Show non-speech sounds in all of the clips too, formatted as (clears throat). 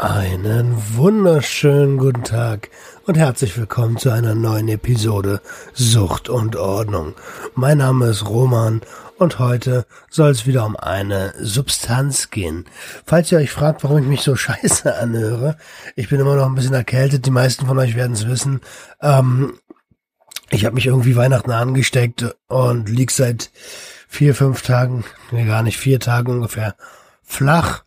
Einen wunderschönen guten Tag und herzlich willkommen zu einer neuen Episode Sucht und Ordnung. Mein Name ist Roman und heute soll es wieder um eine Substanz gehen. Falls ihr euch fragt, warum ich mich so (laughs) scheiße anhöre, ich bin immer noch ein bisschen erkältet, die meisten von euch werden es wissen. Ähm, ich habe mich irgendwie Weihnachten angesteckt und lieg seit vier, fünf Tagen, nee, gar nicht vier Tagen ungefähr flach.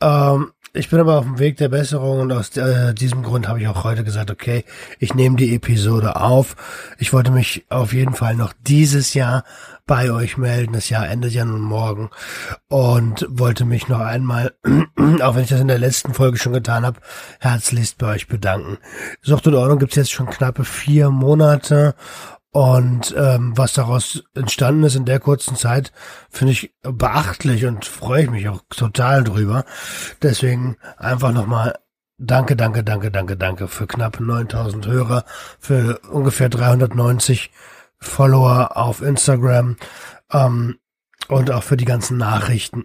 Ähm, ich bin aber auf dem Weg der Besserung und aus äh, diesem Grund habe ich auch heute gesagt, okay, ich nehme die Episode auf. Ich wollte mich auf jeden Fall noch dieses Jahr bei euch melden. Das Jahr endet ja nun morgen und wollte mich noch einmal, (clears throat) auch wenn ich das in der letzten Folge schon getan habe, herzlichst bei euch bedanken. Sucht und Ordnung gibt's jetzt schon knappe vier Monate und ähm, was daraus entstanden ist in der kurzen Zeit, finde ich beachtlich und freue ich mich auch total drüber. Deswegen einfach nochmal danke, danke, danke, danke, danke für knapp 9000 Hörer, für ungefähr 390 Follower auf Instagram ähm, und auch für die ganzen Nachrichten,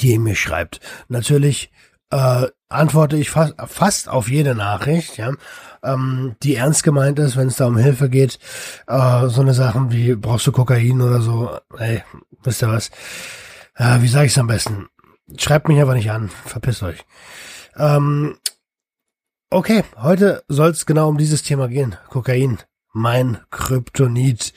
die ihr mir schreibt. Natürlich äh, antworte ich fast, fast auf jede Nachricht, ja ähm, die ernst gemeint ist, wenn es da um Hilfe geht. Äh, so eine Sachen wie, brauchst du Kokain oder so, ey, wisst ihr was? Äh, wie sage ich es am besten? Schreibt mich einfach nicht an, verpisst euch. Ähm, okay, heute soll es genau um dieses Thema gehen. Kokain, mein Kryptonit.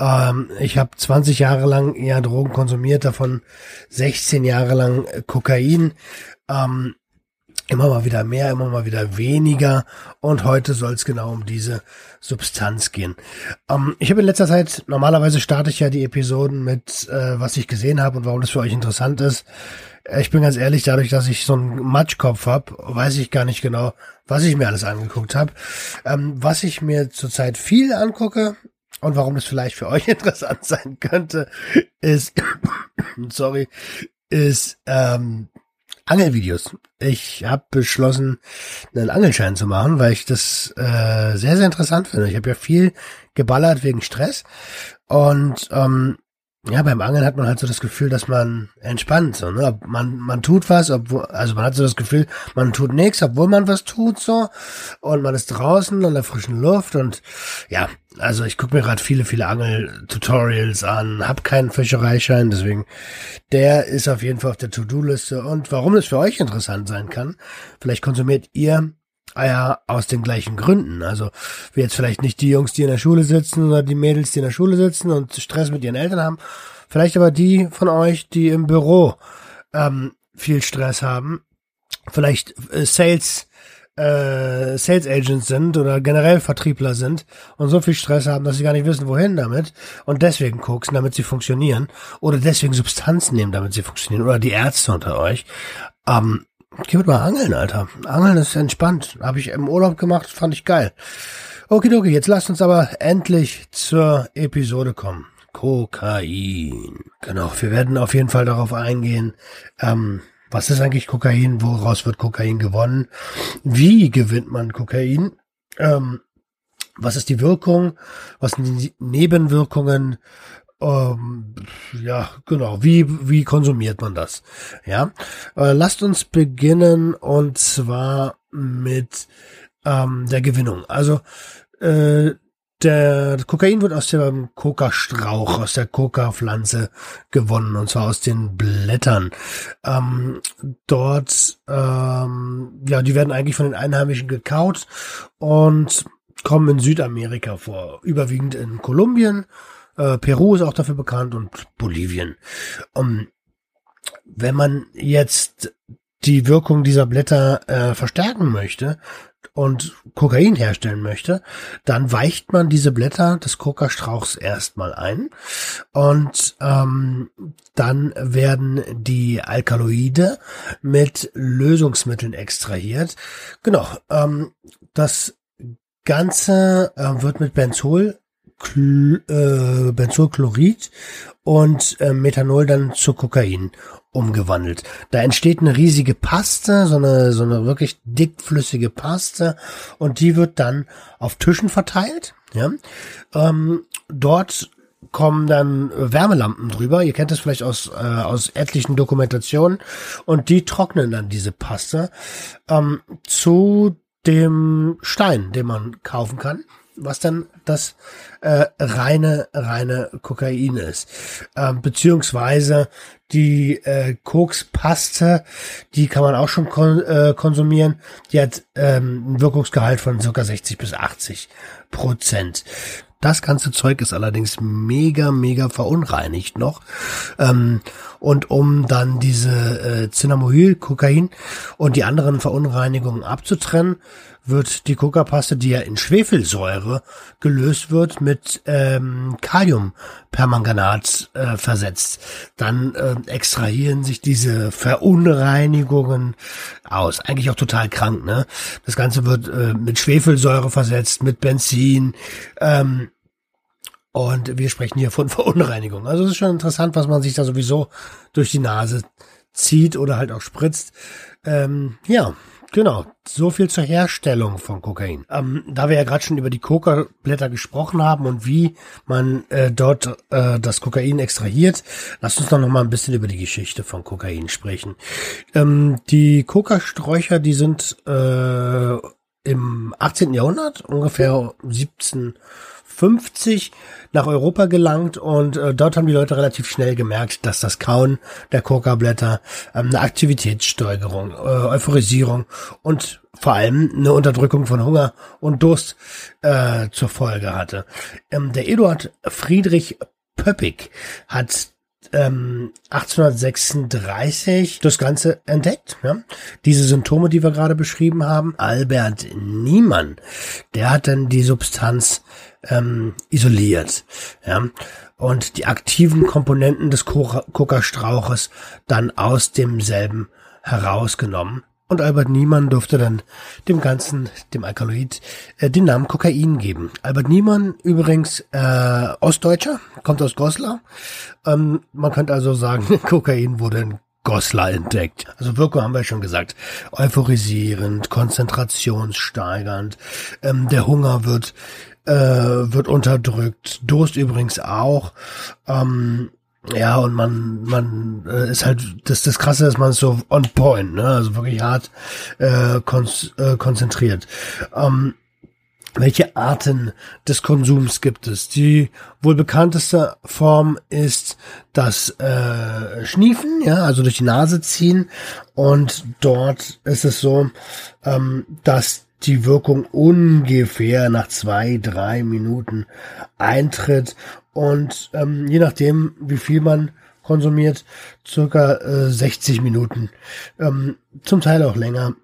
Ähm, ich habe 20 Jahre lang eher Drogen konsumiert, davon 16 Jahre lang Kokain. Ähm, Immer mal wieder mehr, immer mal wieder weniger. Und heute soll es genau um diese Substanz gehen. Ähm, ich habe in letzter Zeit, normalerweise starte ich ja die Episoden mit, äh, was ich gesehen habe und warum das für euch interessant ist. Äh, ich bin ganz ehrlich, dadurch, dass ich so einen Matschkopf habe, weiß ich gar nicht genau, was ich mir alles angeguckt habe. Ähm, was ich mir zurzeit viel angucke und warum das vielleicht für (laughs) euch interessant sein könnte, ist, (coughs) sorry, ist ähm, Angelvideos. Ich habe beschlossen, einen Angelschein zu machen, weil ich das äh, sehr, sehr interessant finde. Ich habe ja viel geballert wegen Stress und ähm, ja, beim Angeln hat man halt so das Gefühl, dass man entspannt, so, ne? Man, man tut was, obwohl, also man hat so das Gefühl, man tut nichts, obwohl man was tut, so. Und man ist draußen an der frischen Luft und ja, also ich gucke mir gerade viele, viele Angel-Tutorials an, hab keinen Fischereischein, deswegen der ist auf jeden Fall auf der To-Do-Liste. Und warum es für euch interessant sein kann, vielleicht konsumiert ihr Eier aus den gleichen Gründen. Also wie jetzt vielleicht nicht die Jungs, die in der Schule sitzen oder die Mädels, die in der Schule sitzen und Stress mit ihren Eltern haben. Vielleicht aber die von euch, die im Büro ähm, viel Stress haben. Vielleicht äh, Sales äh, Sales Agents sind oder generell Vertriebler sind und so viel Stress haben, dass sie gar nicht wissen, wohin damit und deswegen koksen, damit sie funktionieren oder deswegen Substanzen nehmen, damit sie funktionieren oder die Ärzte unter euch. Ähm, Geht mal angeln, Alter. Angeln ist entspannt. Habe ich im Urlaub gemacht, fand ich geil. Okidoki, jetzt lasst uns aber endlich zur Episode kommen. Kokain. Genau, wir werden auf jeden Fall darauf eingehen, ähm, was ist eigentlich Kokain, woraus wird Kokain gewonnen, wie gewinnt man Kokain, ähm, was ist die Wirkung, was sind die Nebenwirkungen, ähm, ja, genau. Wie, wie konsumiert man das? Ja. Äh, lasst uns beginnen und zwar mit ähm, der Gewinnung. Also äh, der Kokain wird aus dem Coca-Strauch, aus der Coca-Pflanze gewonnen, und zwar aus den Blättern. Ähm, dort, ähm, ja, die werden eigentlich von den Einheimischen gekaut und kommen in Südamerika vor, überwiegend in Kolumbien äh, Peru ist auch dafür bekannt und Bolivien. Um, wenn man jetzt die Wirkung dieser Blätter äh, verstärken möchte und Kokain herstellen möchte, dann weicht man diese Blätter des Kokastrauchs erstmal ein und ähm, dann werden die Alkaloide mit Lösungsmitteln extrahiert. Genau, ähm, das Ganze äh, wird mit Benzol äh, Benzolchlorid und äh, Methanol dann zu Kokain umgewandelt. Da entsteht eine riesige Paste, so eine, so eine wirklich dickflüssige Paste und die wird dann auf Tischen verteilt. Ja? Ähm, dort kommen dann Wärmelampen drüber. Ihr kennt das vielleicht aus, äh, aus etlichen Dokumentationen. Und die trocknen dann diese Paste ähm, zu dem Stein, den man kaufen kann was dann das äh, reine reine Kokain ist, ähm, beziehungsweise die äh, Kokspaste, die kann man auch schon kon äh, konsumieren. Die hat ähm, ein Wirkungsgehalt von circa 60 bis 80 Prozent. Das ganze Zeug ist allerdings mega, mega verunreinigt noch. Ähm, und um dann diese äh, Cinnamohyl, Kokain und die anderen Verunreinigungen abzutrennen, wird die Coca-Paste, die ja in Schwefelsäure gelöst wird, mit ähm, Kaliumpermanganat äh, versetzt. Dann äh, extrahieren sich diese Verunreinigungen aus. Eigentlich auch total krank, ne? Das Ganze wird äh, mit Schwefelsäure versetzt, mit Benzin. Ähm, und wir sprechen hier von (laughs) Verunreinigung. Also es ist schon interessant, was man sich da sowieso durch die Nase zieht oder halt auch spritzt. Ähm, ja, Genau, so viel zur Herstellung von Kokain. Ähm, da wir ja gerade schon über die Coca-Blätter gesprochen haben und wie man äh, dort äh, das Kokain extrahiert, lasst uns doch noch mal ein bisschen über die Geschichte von Kokain sprechen. Ähm, die Coca-Sträucher, die sind äh, im 18. Jahrhundert, ungefähr 17 50 nach Europa gelangt und äh, dort haben die Leute relativ schnell gemerkt, dass das Kauen der Coca-Blätter ähm, eine Aktivitätssteigerung, äh, Euphorisierung und vor allem eine Unterdrückung von Hunger und Durst äh, zur Folge hatte. Ähm, der Eduard Friedrich Pöppig hat ähm, 1836 das Ganze entdeckt. Ja? Diese Symptome, die wir gerade beschrieben haben. Albert Niemann, der hat dann die Substanz ähm, isoliert. Ja? Und die aktiven Komponenten des Coca-Strauches dann aus demselben herausgenommen. Und Albert Niemann durfte dann dem Ganzen, dem Alkaloid, äh, den Namen Kokain geben. Albert Niemann übrigens äh, Ostdeutscher, kommt aus Goslar. Ähm, man könnte also sagen, (laughs) Kokain wurde in Goslar entdeckt. Also Wirkung haben wir schon gesagt. Euphorisierend, konzentrationssteigernd. Ähm, der Hunger wird äh, wird unterdrückt. Durst übrigens auch. Ähm, ja, und man, man äh, ist halt, das, das Krasse ist, man ist so on point, ne? Also wirklich hart äh, äh, konzentriert. Ähm, welche Arten des Konsums gibt es? Die wohl bekannteste Form ist das äh, Schniefen, ja, also durch die Nase ziehen. Und dort ist es so, ähm, dass die Wirkung ungefähr nach zwei, drei Minuten eintritt und ähm, je nachdem, wie viel man konsumiert, circa äh, 60 Minuten, ähm, zum Teil auch länger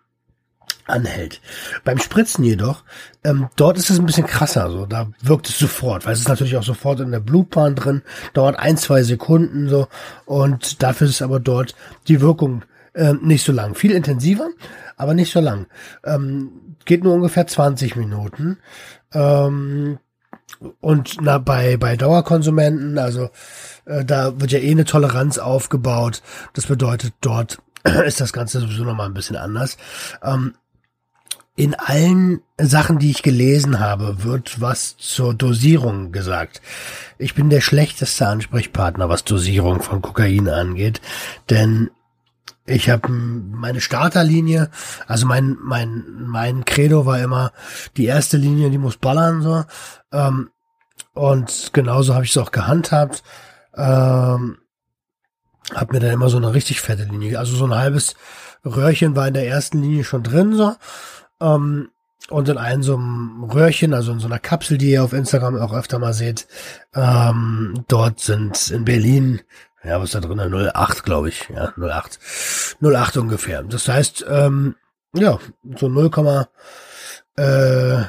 anhält. Beim Spritzen jedoch, ähm, dort ist es ein bisschen krasser, so da wirkt es sofort, weil es ist natürlich auch sofort in der Blutbahn drin, dauert ein, zwei Sekunden so und dafür ist aber dort die Wirkung äh, nicht so lang. Viel intensiver, aber nicht so lang. Ähm, geht nur ungefähr 20 Minuten. Ähm, und na, bei, bei Dauerkonsumenten, also äh, da wird ja eh eine Toleranz aufgebaut. Das bedeutet, dort (clears throat) ist das Ganze sowieso nochmal ein bisschen anders. Ähm, in allen Sachen, die ich gelesen habe, wird was zur Dosierung gesagt. Ich bin der schlechteste Ansprechpartner, was Dosierung von Kokain angeht, denn ich habe meine Starterlinie, also mein mein mein Credo war immer die erste Linie, die muss ballern so. Ähm, und genauso habe ich es auch gehandhabt. Ähm, hab mir dann immer so eine richtig fette Linie, also so ein halbes Röhrchen war in der ersten Linie schon drin so. Ähm, und in einem so einem Röhrchen, also in so einer Kapsel, die ihr auf Instagram auch öfter mal seht, ähm, dort sind in Berlin ja, was ist da drin? 08, glaube ich. Ja, 08. 08 ungefähr. Das heißt, ähm, ja, so 0, äh,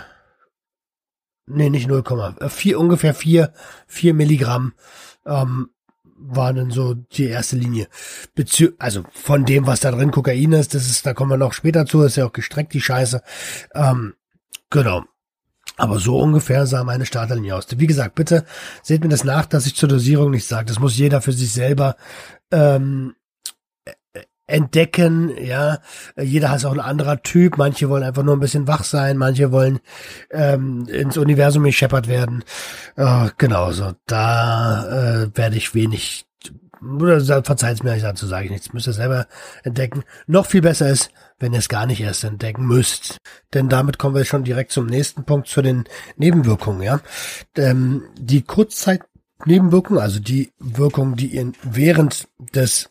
nee, nicht 0, 4, ungefähr 4, 4 Milligramm, ähm, war dann so die erste Linie. Bezü also von dem, was da drin Kokain ist, das ist, da kommen wir noch später zu, ist ja auch gestreckt, die Scheiße. Ähm, genau. Aber so ungefähr sah meine Starterlinie aus. Wie gesagt, bitte seht mir das nach, dass ich zur Dosierung nicht sage. Das muss jeder für sich selber ähm, entdecken, ja. Jeder ist auch ein anderer Typ. Manche wollen einfach nur ein bisschen wach sein, manche wollen ähm, ins Universum gescheppert werden. Äh, genau, so da äh, werde ich wenig oder verzeiht mir, dazu sage ich nichts, müsst ihr selber entdecken. Noch viel besser ist, wenn ihr es gar nicht erst entdecken müsst. Denn damit kommen wir schon direkt zum nächsten Punkt, zu den Nebenwirkungen, ja. Ähm, die Kurzzeitnebenwirkungen, also die Wirkung, die ihr während des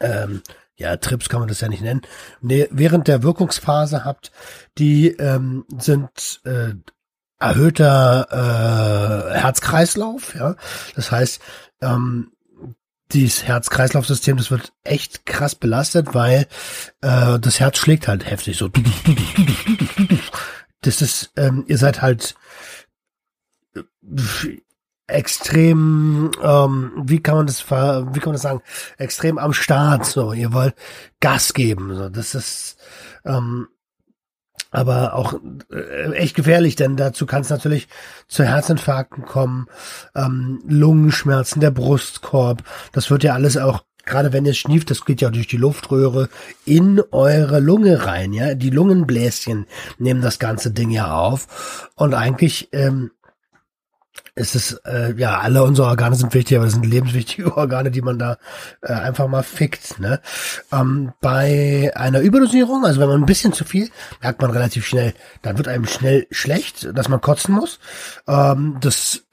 ähm, ja, Trips kann man das ja nicht nennen, nee, während der Wirkungsphase habt, die ähm, sind äh, erhöhter äh, Herzkreislauf, ja. Das heißt, ähm, dieses Herz-Kreislauf-System, das wird echt krass belastet, weil äh, das Herz schlägt halt heftig so. Das ist, ähm, ihr seid halt extrem, ähm, wie kann man das, wie kann man das sagen, extrem am Start. So, ihr wollt Gas geben. So, das ist ähm, aber auch äh, echt gefährlich, denn dazu kann es natürlich zu Herzinfarkten kommen, ähm, Lungenschmerzen, der Brustkorb. Das wird ja alles auch gerade wenn ihr schnieft, das geht ja durch die Luftröhre in eure Lunge rein, ja. Die Lungenbläschen nehmen das ganze Ding ja auf. Und eigentlich ähm, es ist, äh, ja, alle unsere Organe sind wichtig, aber es sind lebenswichtige (laughs) Organe, die man da äh, einfach mal fickt. Ne? Ähm, bei einer Überdosierung, also wenn man ein bisschen zu viel, merkt man relativ schnell, dann wird einem schnell schlecht, dass man kotzen muss. Ähm, das,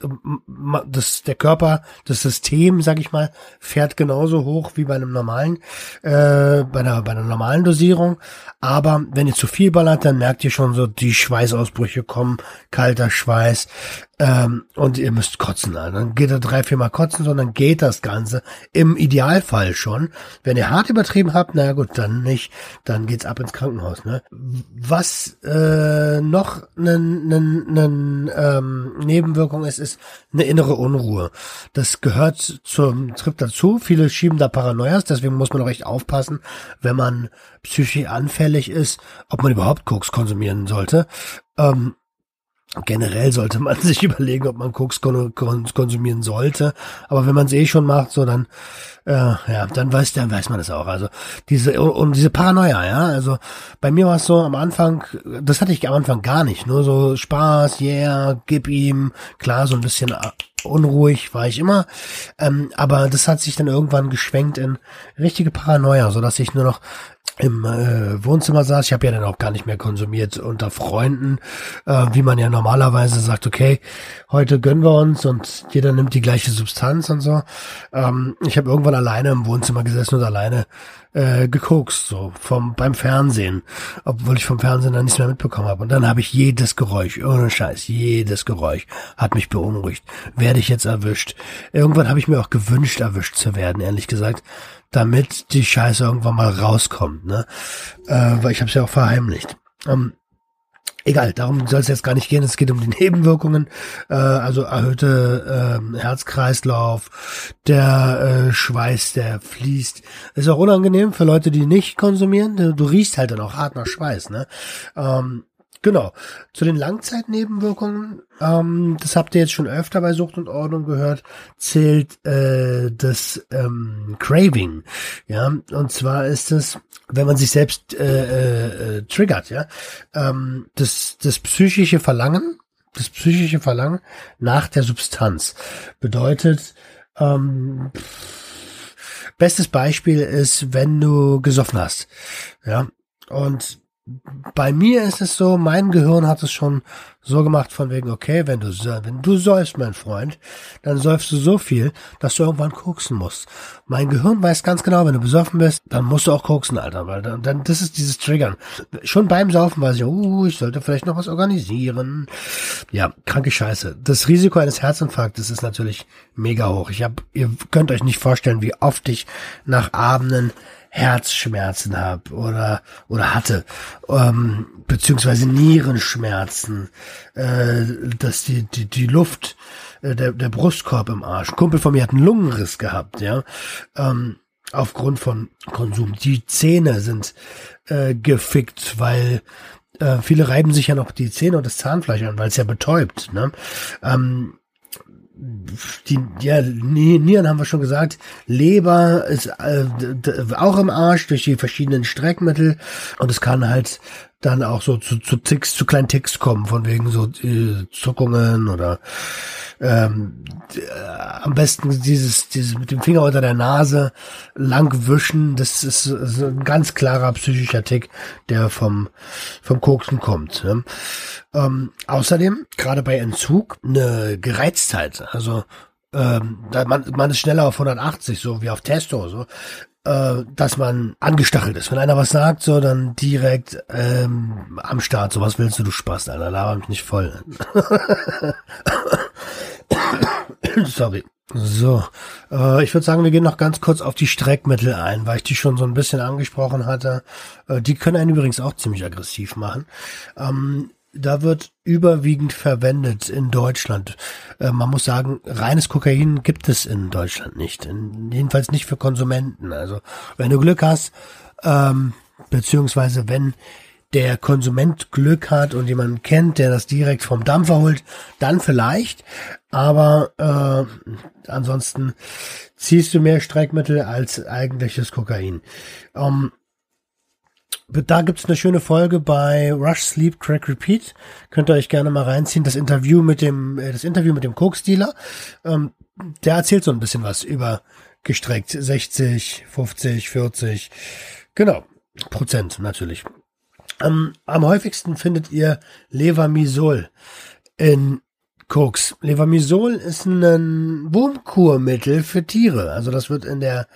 das, der Körper, das System, sag ich mal, fährt genauso hoch wie bei einem normalen, äh, bei einer, bei einer normalen Dosierung. Aber wenn ihr zu viel ballert, dann merkt ihr schon so, die Schweißausbrüche kommen, kalter Schweiß, ähm, und ihr müsst kotzen. Also dann geht er drei, vier Mal kotzen, sondern geht das Ganze im Idealfall schon. Wenn ihr hart übertrieben habt, na gut, dann nicht, dann geht's ab ins Krankenhaus. Ne? Was äh, noch eine ne, ne, ähm, Nebenwirkung ist, ist eine innere Unruhe. Das gehört zum Trip dazu. Viele schieben da Paranoias, deswegen muss man auch echt aufpassen, wenn man psychisch anfällig ist, ob man überhaupt Koks konsumieren sollte. Ähm, Generell sollte man (laughs) sich überlegen, ob man Koks konsumieren sollte. Aber wenn man es eh schon macht, so dann, äh, ja, dann weiß, dann weiß man es auch. Also diese und diese Paranoia, ja. Also bei mir war es so am Anfang, das hatte ich am Anfang gar nicht. Nur so Spaß, yeah, gib ihm, klar, so ein bisschen unruhig war ich immer. Ähm, aber das hat sich dann irgendwann geschwenkt in richtige Paranoia, so dass ich nur noch im äh, Wohnzimmer saß. Ich habe ja dann auch gar nicht mehr konsumiert unter Freunden, äh, wie man ja normalerweise sagt, okay, heute gönnen wir uns und jeder nimmt die gleiche Substanz und so. Ähm, ich habe irgendwann alleine im Wohnzimmer gesessen und alleine äh, gekokst, so vom beim Fernsehen, obwohl ich vom Fernsehen dann nichts mehr mitbekommen habe. Und dann habe ich jedes Geräusch, ohne Scheiß, jedes Geräusch hat mich beunruhigt. Werde ich jetzt erwischt? Irgendwann habe ich mir auch gewünscht, erwischt zu werden, ehrlich gesagt damit die Scheiße irgendwann mal rauskommt, ne? Äh, weil ich habe es ja auch verheimlicht. Ähm, egal, darum soll es jetzt gar nicht gehen. Es geht um die (laughs) Nebenwirkungen, äh, also erhöhte äh, Herzkreislauf, der äh, Schweiß, der fließt. Ist auch unangenehm für Leute, die nicht konsumieren. Du, riechst halt dann auch hart nach Schweiß, ne? Ähm, Genau. Zu den Langzeitnebenwirkungen, ähm, das habt ihr jetzt schon öfter bei Sucht und Ordnung gehört, zählt äh, das ähm, Craving. Ja, und zwar ist es, wenn man sich selbst äh, äh, triggert, ja, ähm, das, das psychische Verlangen, das psychische Verlangen nach der Substanz bedeutet, ähm, bestes Beispiel ist, wenn du gesoffen hast, ja, und bei mir ist es so, mein Gehirn hat es schon so gemacht von wegen, okay, wenn du, wenn du säufst, mein Freund, dann säufst du so viel, dass du irgendwann koksen musst. Mein Gehirn weiß ganz genau, wenn du besoffen bist, dann musst du auch koksen, Alter, weil dann, dann das ist dieses Triggern. Schon beim Saufen weiß ich, uh, ich sollte vielleicht noch was organisieren. Ja, kranke Scheiße. Das Risiko eines Herzinfarktes ist natürlich mega hoch. Ich hab, ihr könnt euch nicht vorstellen, wie oft ich nach Abenden Herzschmerzen habe oder oder hatte ähm, beziehungsweise Nierenschmerzen, äh, dass die die die Luft äh, der der Brustkorb im Arsch. Ein Kumpel von mir hat einen Lungenriss gehabt, ja. Ähm, aufgrund von Konsum. Die Zähne sind äh, gefickt, weil äh, viele reiben sich ja noch die Zähne und das Zahnfleisch an, weil es ja betäubt. Ne? Ähm, die ja, Nieren haben wir schon gesagt, Leber ist äh, auch im Arsch durch die verschiedenen Streckmittel. Und es kann halt dann auch so zu, zu Ticks, zu kleinen Ticks kommen, von wegen so äh, Zuckungen oder ähm, äh, am besten dieses, dieses mit dem Finger unter der Nase lang wischen. Das ist, so ein ganz klarer psychischer Tick, der vom, vom Koksen kommt. Ne? Ähm, außerdem, gerade bei Entzug, eine Gereiztheit. Also ähm, man, man ist schneller auf 180, so wie auf Testo, so äh, dass man angestachelt ist. Wenn einer was sagt, so dann direkt ähm, am Start. So was willst du, du Spaß, Alter, laber mich nicht voll. (laughs) Sorry. So, äh, ich würde sagen, wir gehen noch ganz kurz auf die Streckmittel ein, weil ich die schon so ein bisschen angesprochen hatte. Äh, die können einen übrigens auch ziemlich aggressiv machen. Ähm, da wird überwiegend verwendet in Deutschland. Äh, man muss sagen, reines Kokain gibt es in Deutschland nicht. In, jedenfalls nicht für Konsumenten. Also wenn du Glück hast, ähm, beziehungsweise wenn der Konsument Glück hat und jemanden kennt, der das direkt vom Dampfer holt, dann vielleicht. Aber äh, ansonsten ziehst du mehr Streckmittel als eigentliches Kokain. Ähm, da gibt's eine schöne Folge bei Rush Sleep Crack Repeat. Könnt ihr euch gerne mal reinziehen. Das Interview mit dem, äh, das Interview mit dem Coke-Dealer. Ähm, der erzählt so ein bisschen was über gestreckt 60, 50, 40. Genau. Prozent natürlich. Ähm, am häufigsten findet ihr Levamisol in Koks. Levamisol ist ein Wurmkurmittel für Tiere. Also das wird in der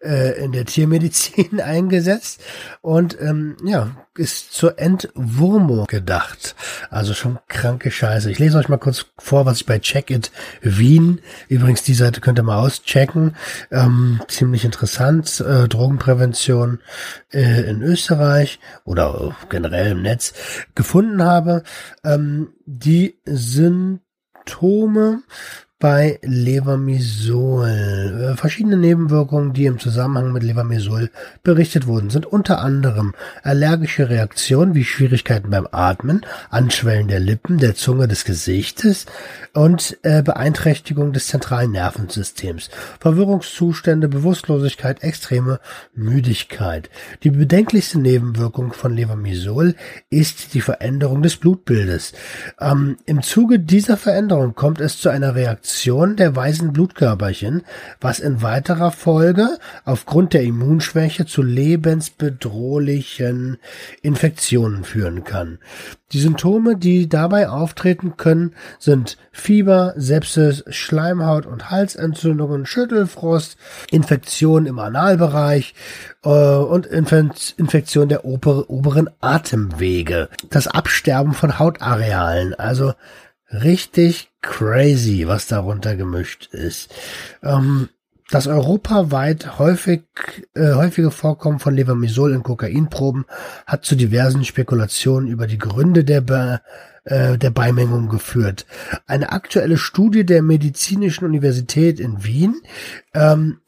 äh, in der Tiermedizin (laughs) eingesetzt und ähm, ja ist zur Entwurmung gedacht. Also schon kranke Scheiße. Ich lese euch mal kurz vor, was ich bei Check It Wien. Übrigens die Seite könnt ihr mal auschecken. Ähm, ziemlich interessant. Äh, Drogenprävention äh, in Österreich oder generell im Netz gefunden habe. Ähm, die sind Symptome bei Levermisol. Äh, verschiedene Nebenwirkungen, die im Zusammenhang mit Levermisol berichtet wurden, sind unter anderem allergische Reaktionen wie Schwierigkeiten beim Atmen, Anschwellen der Lippen, der Zunge, des Gesichtes und äh, Beeinträchtigung des zentralen Nervensystems, Verwirrungszustände, Bewusstlosigkeit, extreme Müdigkeit. Die bedenklichste Nebenwirkung von Levermisol ist die Veränderung des Blutbildes. Ähm, Im Zuge dieser Veränderung kommt es zu einer Reaktion Reduktion der weißen Blutkörperchen, was in weiterer Folge aufgrund der Immunschwäche zu lebensbedrohlichen Infektionen führen kann. Die Symptome, die dabei auftreten können, sind Fieber, Sepsis, Schleimhaut- und Halsentzündungen, Schüttelfrost, Infektionen im Analbereich äh, und Infektion der oberen Atemwege. Das Absterben von Hautarealen, also richtig crazy, was darunter gemischt ist. Ähm, das europaweit häufig, äh, häufige Vorkommen von Levermisol in Kokainproben hat zu diversen Spekulationen über die Gründe der, Be äh, der Beimengung geführt. Eine aktuelle Studie der Medizinischen Universität in Wien ähm,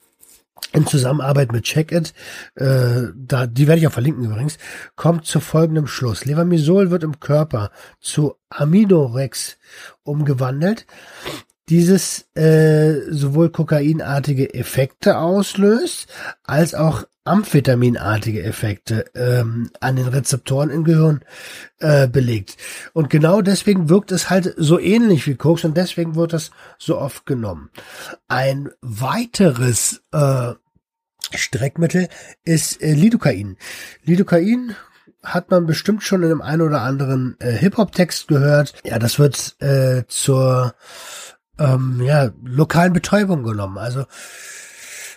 in Zusammenarbeit mit Checkit, äh, da, die werde ich auch verlinken übrigens, kommt zu folgendem Schluss. Levamisol wird im Körper zu Aminorex umgewandelt, dieses äh, sowohl kokainartige Effekte auslöst, als auch amphetaminartige Effekte ähm, an den Rezeptoren im Gehirn äh, belegt. Und genau deswegen wirkt es halt so ähnlich wie Koks und deswegen wird es so oft genommen. Ein weiteres äh, Streckmittel ist äh, Lidocain. Lidocain hat man bestimmt schon in einem einen oder anderen äh, Hip-Hop-Text gehört. Ja, das wird äh, zur ähm, ja, lokalen Betäubung genommen. Also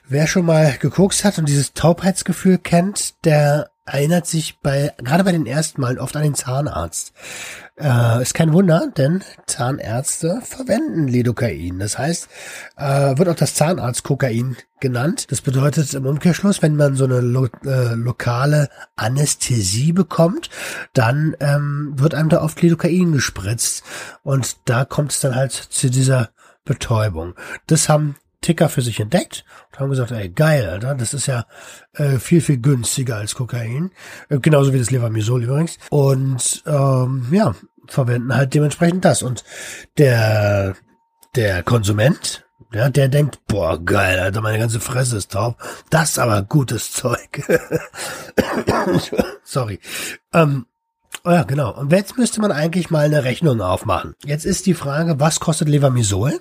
wer schon mal gekokst hat und dieses Taubheitsgefühl kennt, der erinnert sich bei, gerade bei den ersten Malen oft an den Zahnarzt. Äh, ist kein Wunder, denn Zahnärzte verwenden Lidocain. Das heißt, äh, wird auch das Zahnarztkokain genannt. Das bedeutet im Umkehrschluss, wenn man so eine lo äh, lokale Anästhesie bekommt, dann ähm, wird einem da oft Lidocain gespritzt. Und da kommt es dann halt zu dieser Betäubung. Das haben Ticker für sich entdeckt und haben gesagt, ey, geil, Alter, das ist ja äh, viel, viel günstiger als Kokain. Äh, genauso wie das Levamisol übrigens. Und ähm, ja, verwenden halt dementsprechend das. Und der, der Konsument, ja, der denkt, boah, geil, Alter, meine ganze Fresse ist taub. Das ist aber gutes Zeug. (coughs) Sorry. Ähm, oh ja, genau. Und jetzt müsste man eigentlich mal eine Rechnung aufmachen. Jetzt ist die Frage, was kostet Levamisol?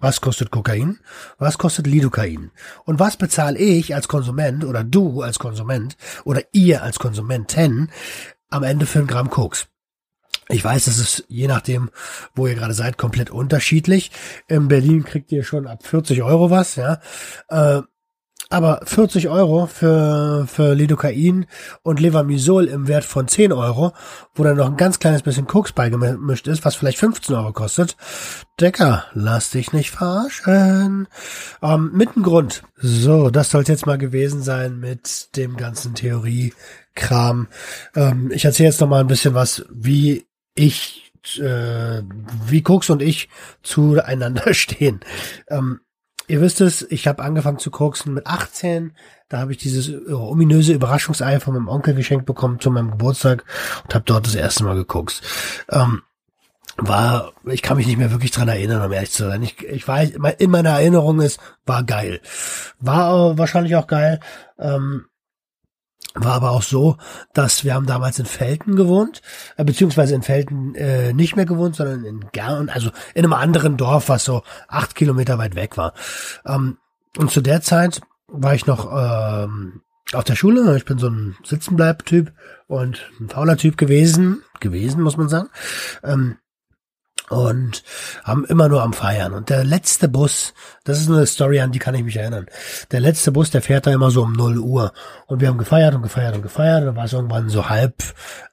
Was kostet Kokain? Was kostet Lidocain? Und was bezahle ich als Konsument oder du als Konsument oder ihr als Konsumenten am Ende für ein Gramm Koks? Ich weiß, das ist je nachdem, wo ihr gerade seid, komplett unterschiedlich. In Berlin kriegt ihr schon ab 40 Euro was, ja. Aber 40 Euro für, für Lidocain und Levamisol im Wert von 10 Euro, wo dann noch ein ganz kleines bisschen Koks beigemischt ist, was vielleicht 15 Euro kostet. Decker, lass dich nicht verarschen. Ähm, mit einem Grund. So, das sollte jetzt mal gewesen sein mit dem ganzen Theorie-Kram. Ähm, ich erzähle jetzt noch mal ein bisschen was, wie ich, äh, wie Koks und ich zueinander (laughs) stehen. Ähm, Ihr wisst es, ich habe angefangen zu koksen mit 18. Da habe ich dieses äh, ominöse Überraschungsei von meinem Onkel geschenkt bekommen zu meinem Geburtstag und habe dort das erste Mal gekokst. Ähm, war, ich kann mich nicht mehr wirklich dran erinnern, um ehrlich zu sein. Ich, ich weiß, in meiner Erinnerung ist, war geil. War wahrscheinlich auch geil. Ähm, war aber auch so, dass wir haben damals in Felten gewohnt, äh, beziehungsweise in Felten äh, nicht mehr gewohnt, sondern in Gern, also in einem anderen Dorf, was so acht Kilometer weit weg war. Ähm, und zu der Zeit war ich noch ähm, auf der Schule. Ich bin so ein Sitzenbleib-Typ und ein fauler Typ gewesen, gewesen muss man sagen. Ähm, und haben immer nur am Feiern. Und der letzte Bus, das ist eine Story, an die kann ich mich erinnern. Der letzte Bus, der fährt da immer so um 0 Uhr. Und wir haben gefeiert und gefeiert und gefeiert. Und dann war es irgendwann so halb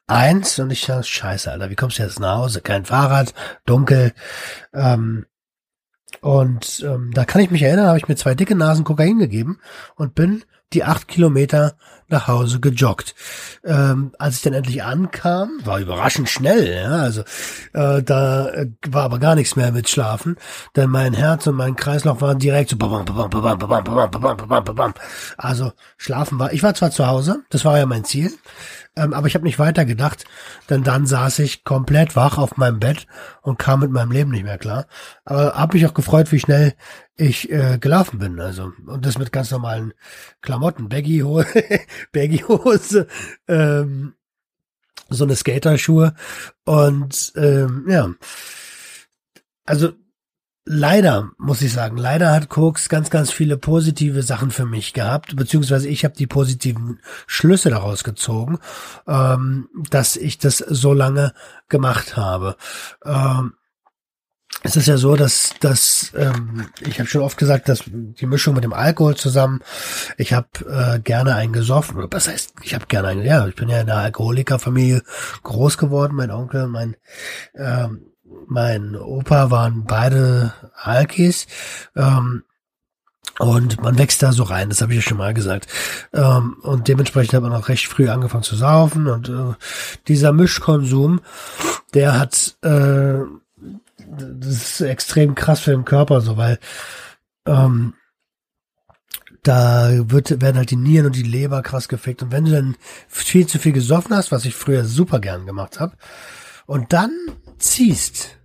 eins. Und ich dachte, scheiße, Alter, wie kommst du jetzt nach Hause? Kein Fahrrad, dunkel. Ähm, und ähm, da kann ich mich erinnern, habe ich mir zwei dicke Nasen Kokain gegeben und bin die acht Kilometer nach Hause gejoggt. Ähm, als ich dann endlich ankam, war überraschend schnell, ja, also äh, da äh, war aber gar nichts mehr mit Schlafen, denn mein Herz und mein Kreislauf waren direkt so babam, babam, babam, babam, babam, babam, babam, babam. Also schlafen war, ich war zwar zu Hause, das war ja mein Ziel, ähm, aber ich habe nicht weiter gedacht, denn dann saß ich komplett wach auf meinem Bett und kam mit meinem Leben nicht mehr klar. Aber habe mich auch gefreut, wie schnell ich äh, gelaufen bin. Also und das mit ganz normalen Klamotten, Baggy Hose, (laughs) Baggy Hose, ähm, so eine Skaterschuhe und ähm, ja. Also Leider, muss ich sagen, leider hat Koks ganz, ganz viele positive Sachen für mich gehabt, beziehungsweise ich habe die positiven Schlüsse daraus gezogen, ähm, dass ich das so lange gemacht habe. Ähm, es ist ja so, dass, dass ähm, ich habe schon oft gesagt, dass die Mischung mit dem Alkohol zusammen, ich habe äh, gerne einen gesoffen. Was heißt, ich habe gerne einen, ja, ich bin ja in einer Alkoholikerfamilie groß geworden, mein Onkel, mein ähm, mein Opa waren beide Alkis. Ähm, und man wächst da so rein, das habe ich ja schon mal gesagt. Ähm, und dementsprechend hat man auch recht früh angefangen zu saufen. Und äh, dieser Mischkonsum, der hat, äh, das ist extrem krass für den Körper, so weil ähm, da wird, werden halt die Nieren und die Leber krass gefickt. Und wenn du dann viel zu viel gesoffen hast, was ich früher super gern gemacht habe, und dann ziehst,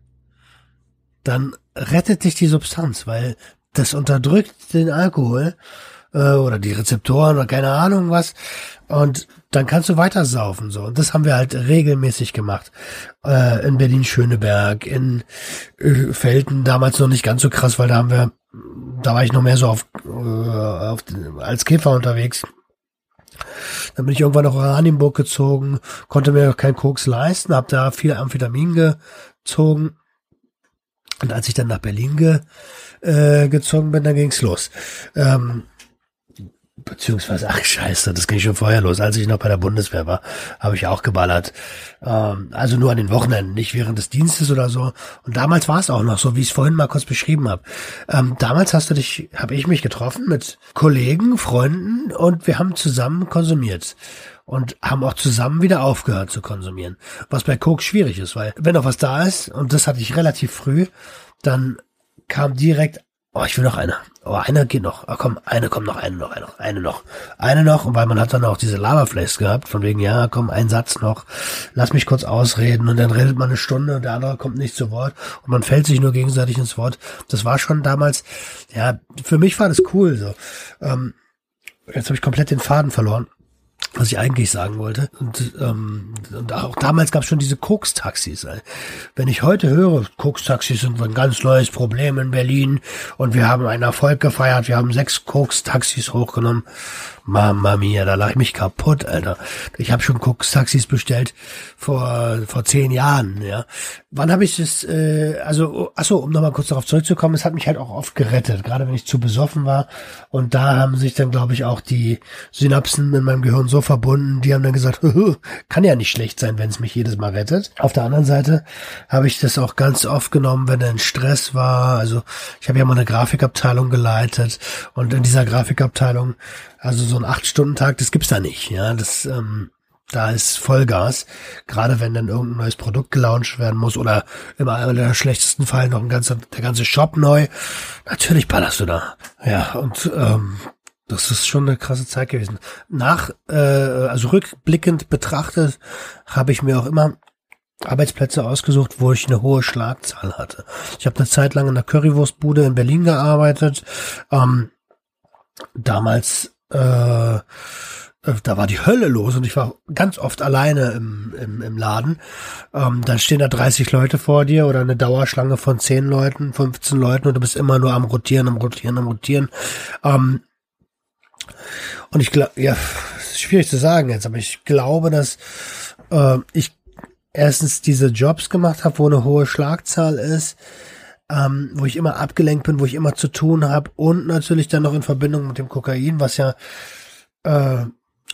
dann rettet dich die Substanz, weil das unterdrückt den Alkohol äh, oder die Rezeptoren oder keine Ahnung was und dann kannst du weiter saufen so und das haben wir halt regelmäßig gemacht äh, in Berlin Schöneberg in äh, Felden damals noch nicht ganz so krass weil da haben wir da war ich noch mehr so auf, äh, auf als Käfer unterwegs dann bin ich irgendwann nach Oranienburg gezogen, konnte mir auch keinen Koks leisten, habe da viel Amphetamin gezogen. Und als ich dann nach Berlin ge, äh, gezogen bin, dann ging's los. Ähm, beziehungsweise, ach scheiße, das ging schon vorher los. Als ich noch bei der Bundeswehr war, habe ich auch geballert. Ähm, also nur an den Wochenenden, nicht während des Dienstes oder so. Und damals war es auch noch so, wie ich es vorhin mal kurz beschrieben habe. Ähm, damals hast du dich, habe ich mich getroffen mit Kollegen, Freunden und wir haben zusammen konsumiert und haben auch zusammen wieder aufgehört zu konsumieren. Was bei Coke schwierig ist, weil wenn noch was da ist, und das hatte ich relativ früh, dann kam direkt Oh, ich will noch eine. Oh, eine geht noch. Oh, komm, eine kommt noch, eine noch, eine noch, eine noch. Eine noch, und weil man hat dann auch diese Lavaflays gehabt, von wegen, ja, komm, ein Satz noch, lass mich kurz ausreden, und dann redet man eine Stunde und der andere kommt nicht zu Wort und man fällt sich nur gegenseitig ins Wort. Das war schon damals, ja, für mich war das cool, so. Ähm, jetzt habe ich komplett den Faden verloren was ich eigentlich sagen wollte. Und, ähm, und auch damals gab es schon diese Koks-Taxis. Wenn ich heute höre, Koks-Taxis sind ein ganz neues Problem in Berlin und wir haben einen Erfolg gefeiert, wir haben sechs Koks-Taxis hochgenommen. Mama mia, da lag ich mich kaputt, Alter. Ich habe schon Koks-Taxis bestellt vor vor zehn Jahren, ja. Wann habe ich das, äh, also, achso, um nochmal kurz darauf zurückzukommen, es hat mich halt auch oft gerettet, gerade wenn ich zu besoffen war. Und da haben sich dann, glaube ich, auch die Synapsen in meinem Gehirn so verbunden, die haben dann gesagt, (laughs) kann ja nicht schlecht sein, wenn es mich jedes Mal rettet. Auf der anderen Seite habe ich das auch ganz oft genommen, wenn ein Stress war. Also ich habe ja mal eine Grafikabteilung geleitet und in dieser Grafikabteilung, also so ein Acht-Stunden-Tag, das gibt's da nicht. Ja, das ähm, da ist Vollgas, gerade wenn dann irgendein neues Produkt gelauncht werden muss oder im allerschlechtesten Fall noch ein ganzer, der ganze Shop neu. Natürlich ballerst du da. Ja, und ähm, das ist schon eine krasse Zeit gewesen. Nach, äh, also rückblickend betrachtet, habe ich mir auch immer Arbeitsplätze ausgesucht, wo ich eine hohe Schlagzahl hatte. Ich habe eine Zeit lang in der Currywurstbude in Berlin gearbeitet. Ähm, damals äh, äh, da war die Hölle los und ich war ganz oft alleine im, im, im Laden. Ähm, dann stehen da 30 Leute vor dir oder eine Dauerschlange von 10 Leuten, 15 Leuten und du bist immer nur am Rotieren, am Rotieren, am Rotieren. Ähm, und ich glaube, ja, schwierig zu sagen jetzt, aber ich glaube, dass äh, ich erstens diese Jobs gemacht habe, wo eine hohe Schlagzahl ist, ähm, wo ich immer abgelenkt bin, wo ich immer zu tun habe und natürlich dann noch in Verbindung mit dem Kokain, was ja äh,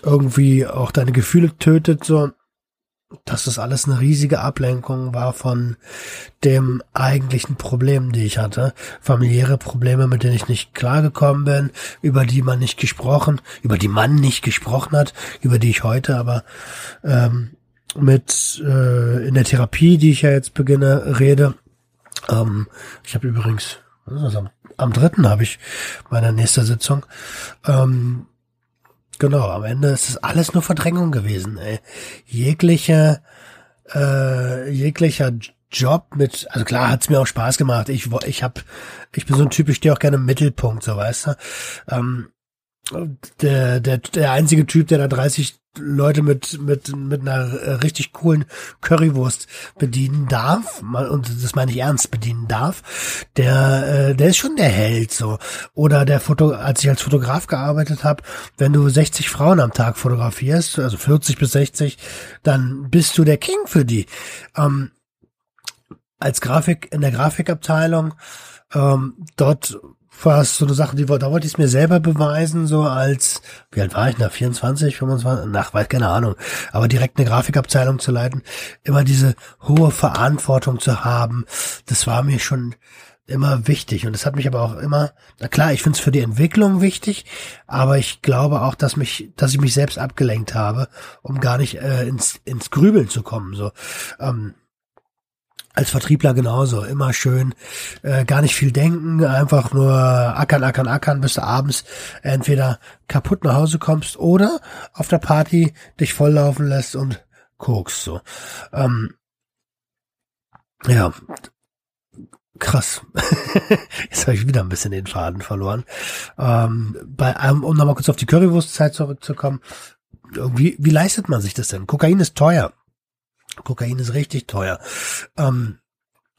irgendwie auch deine Gefühle tötet, so, dass das alles eine riesige Ablenkung war von dem eigentlichen Problem, die ich hatte. Familiäre Probleme, mit denen ich nicht klargekommen bin, über die man nicht gesprochen, über die man nicht gesprochen hat, über die ich heute aber ähm, mit äh, in der Therapie, die ich ja jetzt beginne, rede. Ähm, ich habe übrigens, am, am dritten habe ich meine nächste Sitzung. Ähm, Genau, am Ende ist es alles nur Verdrängung gewesen. Ey. Jegliche, äh, jeglicher Job mit, also klar hat's mir auch Spaß gemacht. Ich, ich hab, ich bin so ein Typ, ich stehe auch gerne im Mittelpunkt, so weißt du. Ähm, der, der, der einzige Typ, der da 30 Leute mit, mit, mit einer äh, richtig coolen Currywurst bedienen darf, und das meine ich ernst, bedienen darf, der, äh, der ist schon der Held, so. Oder der Foto, als ich als Fotograf gearbeitet habe, wenn du 60 Frauen am Tag fotografierst, also 40 bis 60, dann bist du der King für die. Ähm, als Grafik, in der Grafikabteilung, ähm, dort war es so eine Sache, die da wollte ich es mir selber beweisen, so als, wie alt war ich da, 24, 25, nach, weiß keine Ahnung, aber direkt eine Grafikabteilung zu leiten, immer diese hohe Verantwortung zu haben, das war mir schon immer wichtig. Und das hat mich aber auch immer, na klar, ich finde es für die Entwicklung wichtig, aber ich glaube auch, dass mich, dass ich mich selbst abgelenkt habe, um gar nicht äh, ins, ins Grübeln zu kommen, so, ähm, als Vertriebler genauso. Immer schön, äh, gar nicht viel denken, einfach nur ackern, ackern, ackern, bis du abends entweder kaputt nach Hause kommst oder auf der Party dich volllaufen lässt und kokst so. Ähm, ja, krass. (laughs) Jetzt habe ich wieder ein bisschen den Faden verloren. Ähm, bei, um nochmal kurz auf die Currywurstzeit zurückzukommen. Wie, wie leistet man sich das denn? Kokain ist teuer. Kokain ist richtig teuer. Ähm,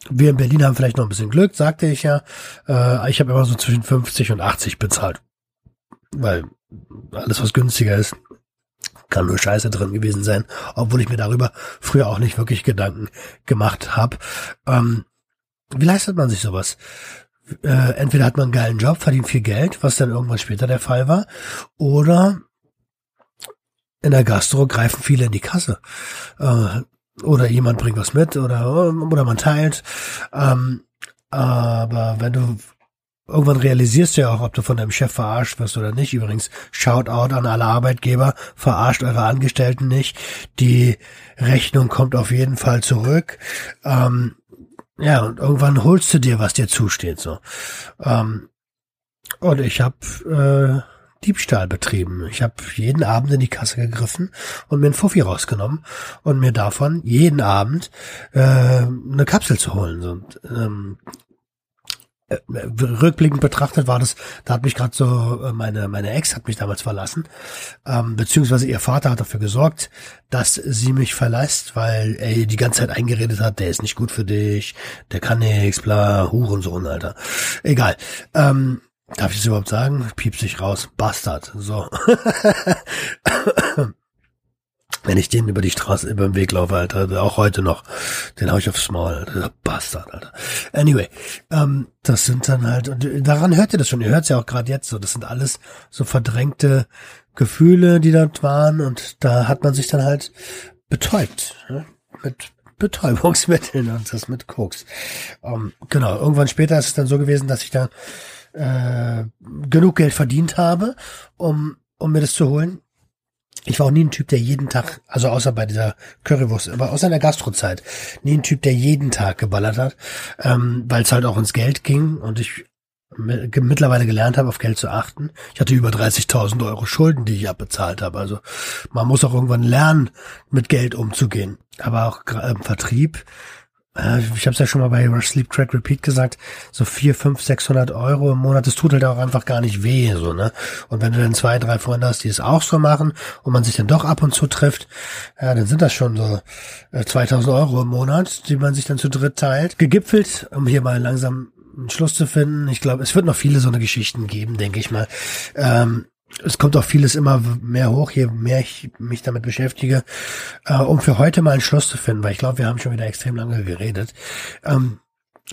wir in Berlin haben vielleicht noch ein bisschen Glück, sagte ich ja. Äh, ich habe immer so zwischen 50 und 80 bezahlt. Weil alles, was günstiger ist, kann nur Scheiße drin gewesen sein, obwohl ich mir darüber früher auch nicht wirklich Gedanken gemacht habe. Ähm, wie leistet man sich sowas? Äh, entweder hat man einen geilen Job, verdient viel Geld, was dann irgendwann später der Fall war, oder in der Gastro greifen viele in die Kasse. Äh, oder jemand bringt was mit oder, oder man teilt. Ähm, aber wenn du irgendwann realisierst du ja auch, ob du von deinem Chef verarscht wirst oder nicht. Übrigens, Shoutout an alle Arbeitgeber, verarscht eure Angestellten nicht. Die Rechnung kommt auf jeden Fall zurück. Ähm, ja, und irgendwann holst du dir, was dir zusteht, so. Ähm, und ich habe äh, Diebstahl betrieben. Ich habe jeden Abend in die Kasse gegriffen und mir einen Fuffi rausgenommen und mir davon jeden Abend äh, eine Kapsel zu holen. Und, ähm, äh, rückblickend betrachtet war das, da hat mich gerade so, äh, meine, meine Ex hat mich damals verlassen, ähm, beziehungsweise ihr Vater hat dafür gesorgt, dass sie mich verlässt, weil er die ganze Zeit eingeredet hat, der ist nicht gut für dich, der kann nix, bla, Hurensohn, Alter. Egal. Ähm, darf ich es überhaupt sagen? Piepst sich raus. Bastard. So. (coughs) Wenn ich den über die Straße, über den Weg laufe, Alter, auch heute noch, den hau ich aufs Maul, Alter, Bastard, Alter. Anyway, ähm, das sind dann halt, und daran hört ihr das schon, ihr hört es ja auch gerade jetzt so, das sind alles so verdrängte Gefühle, die dort waren und da hat man sich dann halt betäubt, ne? mit Betäubungsmitteln (laughs) und das mit Koks. Ähm, genau, irgendwann später ist es dann so gewesen, dass ich da äh, genug Geld verdient habe, um, um mir das zu holen ich war auch nie ein Typ, der jeden Tag, also außer bei dieser Currywurst, aber außer in der Gastrozeit, nie ein Typ, der jeden Tag geballert hat, ähm, weil es halt auch ins Geld ging und ich mittlerweile gelernt habe, auf Geld zu achten. Ich hatte über 30.000 Euro Schulden, die ich abbezahlt habe. Also man muss auch irgendwann lernen, mit Geld umzugehen. Aber auch im Vertrieb ich habe es ja schon mal bei Rush Sleep Track Repeat gesagt, so vier, fünf, sechshundert Euro im Monat, das tut halt auch einfach gar nicht weh, so, ne? Und wenn du dann zwei, drei Freunde hast, die es auch so machen und man sich dann doch ab und zu trifft, ja, dann sind das schon so äh, 2000 Euro im Monat, die man sich dann zu dritt teilt. Gegipfelt, um hier mal langsam einen Schluss zu finden. Ich glaube, es wird noch viele so eine Geschichten geben, denke ich mal. Ähm, es kommt auch vieles immer mehr hoch, je mehr ich mich damit beschäftige, äh, um für heute mal einen Schluss zu finden, weil ich glaube, wir haben schon wieder extrem lange geredet. Ähm,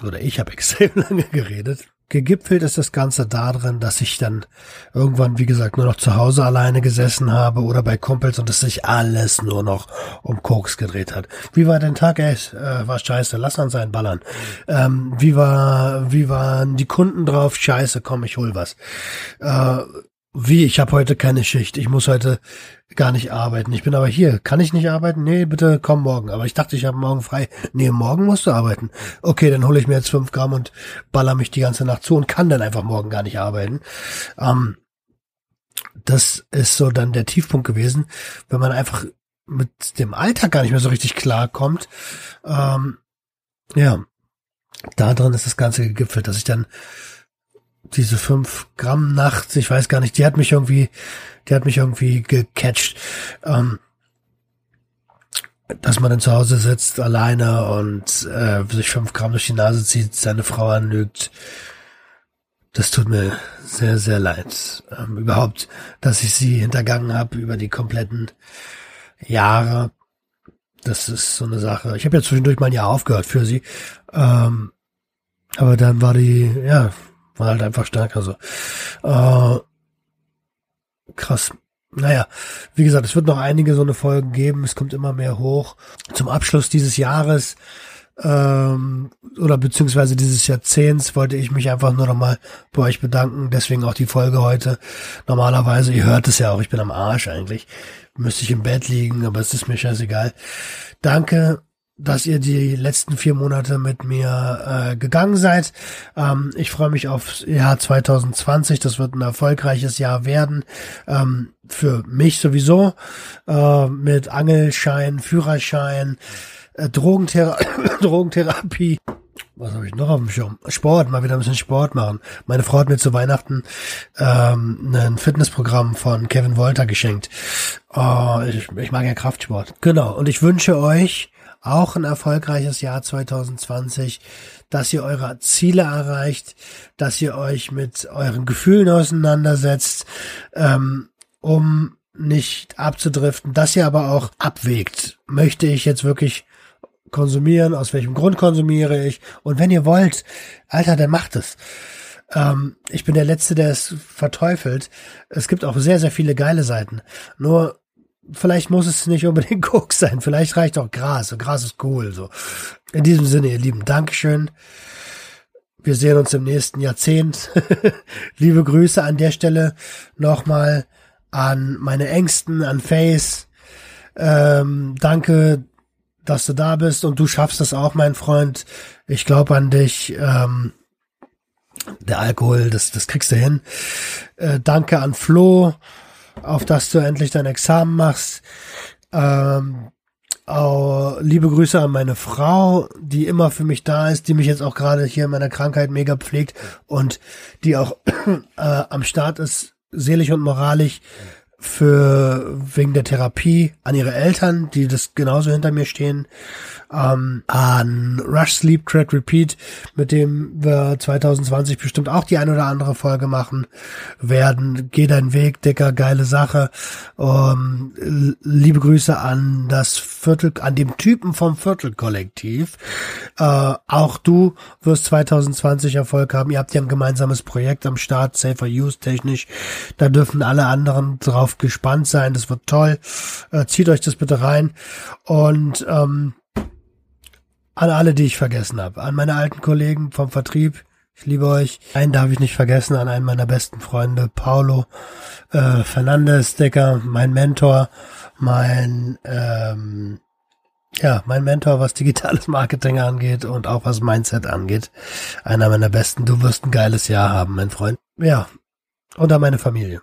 oder ich habe (laughs) extrem lange geredet. Gegipfelt ist das Ganze darin, dass ich dann irgendwann, wie gesagt, nur noch zu Hause alleine gesessen habe oder bei Kumpels und es sich alles nur noch um Koks gedreht hat. Wie war dein Tag? Ey, äh, war scheiße, lass an sein Ballern. Ähm, wie war, wie waren die Kunden drauf? Scheiße, komm, ich hol was. Äh, wie, ich habe heute keine Schicht, ich muss heute gar nicht arbeiten. Ich bin aber hier. Kann ich nicht arbeiten? Nee, bitte komm morgen. Aber ich dachte, ich habe morgen frei. Nee, morgen musst du arbeiten. Okay, dann hole ich mir jetzt fünf Gramm und baller mich die ganze Nacht zu und kann dann einfach morgen gar nicht arbeiten. Ähm, das ist so dann der Tiefpunkt gewesen, wenn man einfach mit dem Alltag gar nicht mehr so richtig klarkommt. Ähm, ja, da drin ist das Ganze gegipfelt, dass ich dann diese fünf Gramm nachts, ich weiß gar nicht, die hat mich irgendwie, die hat mich irgendwie gecatcht. Ähm, dass man dann zu Hause sitzt, alleine und äh, sich fünf Gramm durch die Nase zieht, seine Frau anlügt. Das tut mir sehr, sehr leid. Ähm, überhaupt, dass ich sie hintergangen habe über die kompletten Jahre. Das ist so eine Sache. Ich habe ja zwischendurch mal ein Jahr aufgehört für sie. Ähm, aber dann war die, ja, war halt einfach stärker so. Äh, krass. Naja, wie gesagt, es wird noch einige so eine Folgen geben. Es kommt immer mehr hoch. Zum Abschluss dieses Jahres ähm, oder beziehungsweise dieses Jahrzehnts wollte ich mich einfach nur nochmal bei euch bedanken. Deswegen auch die Folge heute. Normalerweise, ihr hört es ja auch, ich bin am Arsch eigentlich. Müsste ich im Bett liegen, aber es ist mir scheißegal. Danke dass ihr die letzten vier Monate mit mir äh, gegangen seid. Ähm, ich freue mich aufs Jahr 2020. Das wird ein erfolgreiches Jahr werden. Ähm, für mich sowieso. Äh, mit Angelschein, Führerschein, äh, Drogenthera (coughs) Drogentherapie. Was habe ich noch auf dem Schirm? Sport, mal wieder ein bisschen Sport machen. Meine Frau hat mir zu Weihnachten ähm, ein Fitnessprogramm von Kevin Wolter geschenkt. Oh, ich, ich mag ja Kraftsport. Genau. Und ich wünsche euch auch ein erfolgreiches Jahr 2020, dass ihr eure Ziele erreicht, dass ihr euch mit euren Gefühlen auseinandersetzt, ähm, um nicht abzudriften, dass ihr aber auch abwägt. Möchte ich jetzt wirklich konsumieren? Aus welchem Grund konsumiere ich? Und wenn ihr wollt, Alter, dann macht es. Ähm, ich bin der Letzte, der es verteufelt. Es gibt auch sehr, sehr viele geile Seiten. Nur vielleicht muss es nicht unbedingt (laughs) Koks sein, vielleicht reicht auch Gras. Und Gras ist cool. So. In diesem Sinne, ihr Lieben, Dankeschön. Wir sehen uns im nächsten Jahrzehnt. (laughs) Liebe Grüße an der Stelle nochmal an meine Ängsten, an Face. Ähm, danke, dass du da bist und du schaffst es auch, mein Freund. Ich glaube an dich. Ähm, der Alkohol, das, das kriegst du hin. Äh, danke an Flo, auf dass du endlich dein Examen machst. Ähm, Oh, liebe Grüße an meine Frau, die immer für mich da ist, die mich jetzt auch gerade hier in meiner Krankheit mega pflegt und die auch (clears throat) äh, am Start ist, seelisch und moralisch für wegen der Therapie an ihre Eltern, die das genauso hinter mir stehen, ähm, an Rush Sleep Track Repeat, mit dem wir 2020 bestimmt auch die ein oder andere Folge machen werden. Geh deinen Weg, Dicker, geile Sache. Ähm, liebe Grüße an das Viertel, an dem Typen vom Viertelkollektiv. Äh, auch du wirst 2020 Erfolg haben. Ihr habt ja ein gemeinsames Projekt am Start, Safer Use technisch. Da dürfen alle anderen drauf gespannt sein. Das wird toll. Äh, zieht euch das bitte rein. Und ähm, an alle, die ich vergessen habe. An meine alten Kollegen vom Vertrieb. Ich liebe euch. Einen darf ich nicht vergessen, an einen meiner besten Freunde, Paulo äh, Fernandez Decker, mein Mentor, mein ähm, ja, mein Mentor, was digitales Marketing angeht und auch was Mindset angeht. Einer meiner besten. Du wirst ein geiles Jahr haben, mein Freund. Ja. Und an meine Familie.